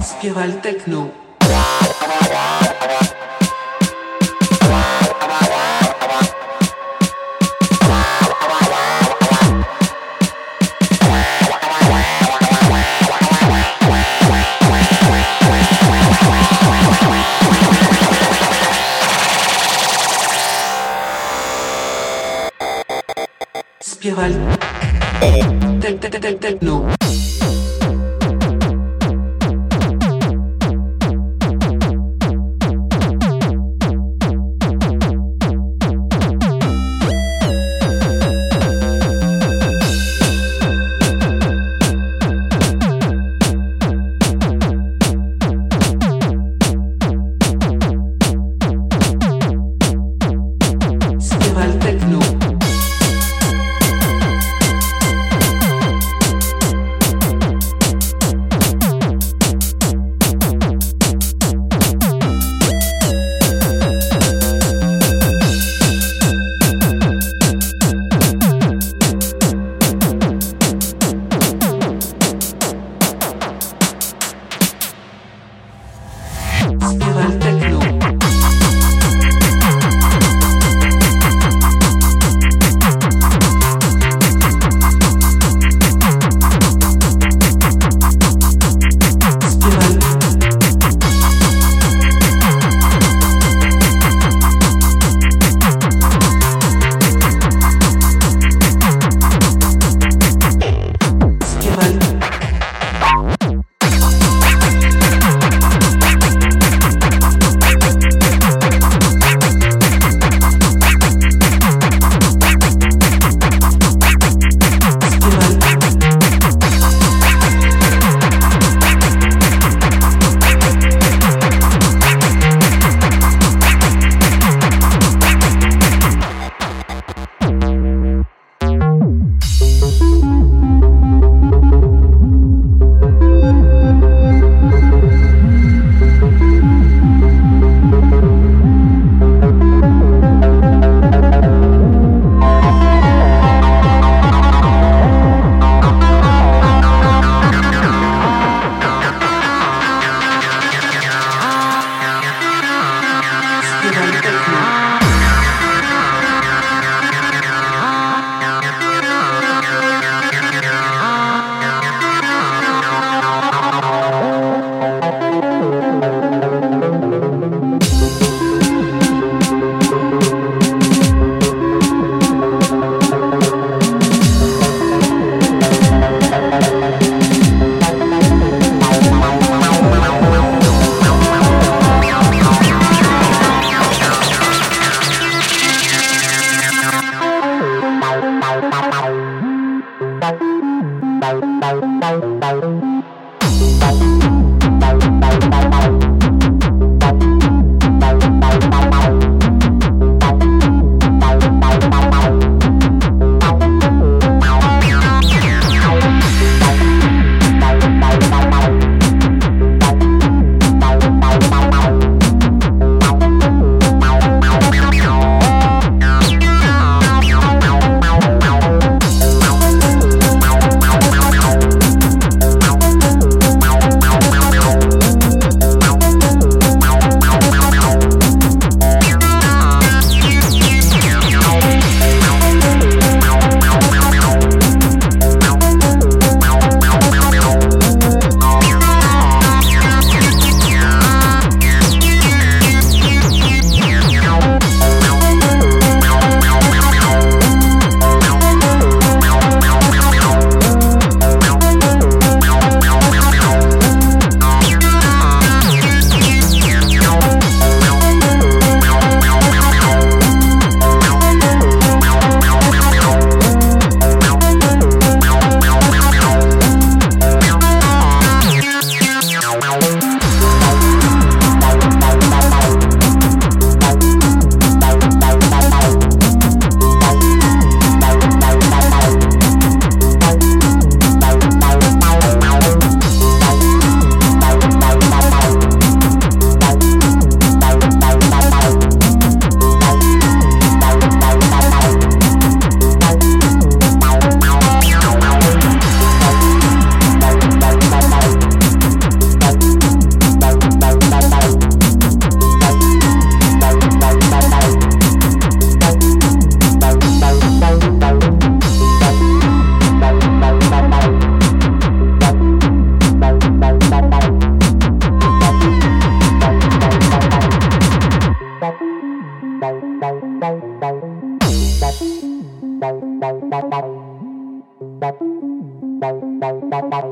Spirale techno. spirale. Tel, tel, tel, tel, tel, non. đau đau đau đau Bye.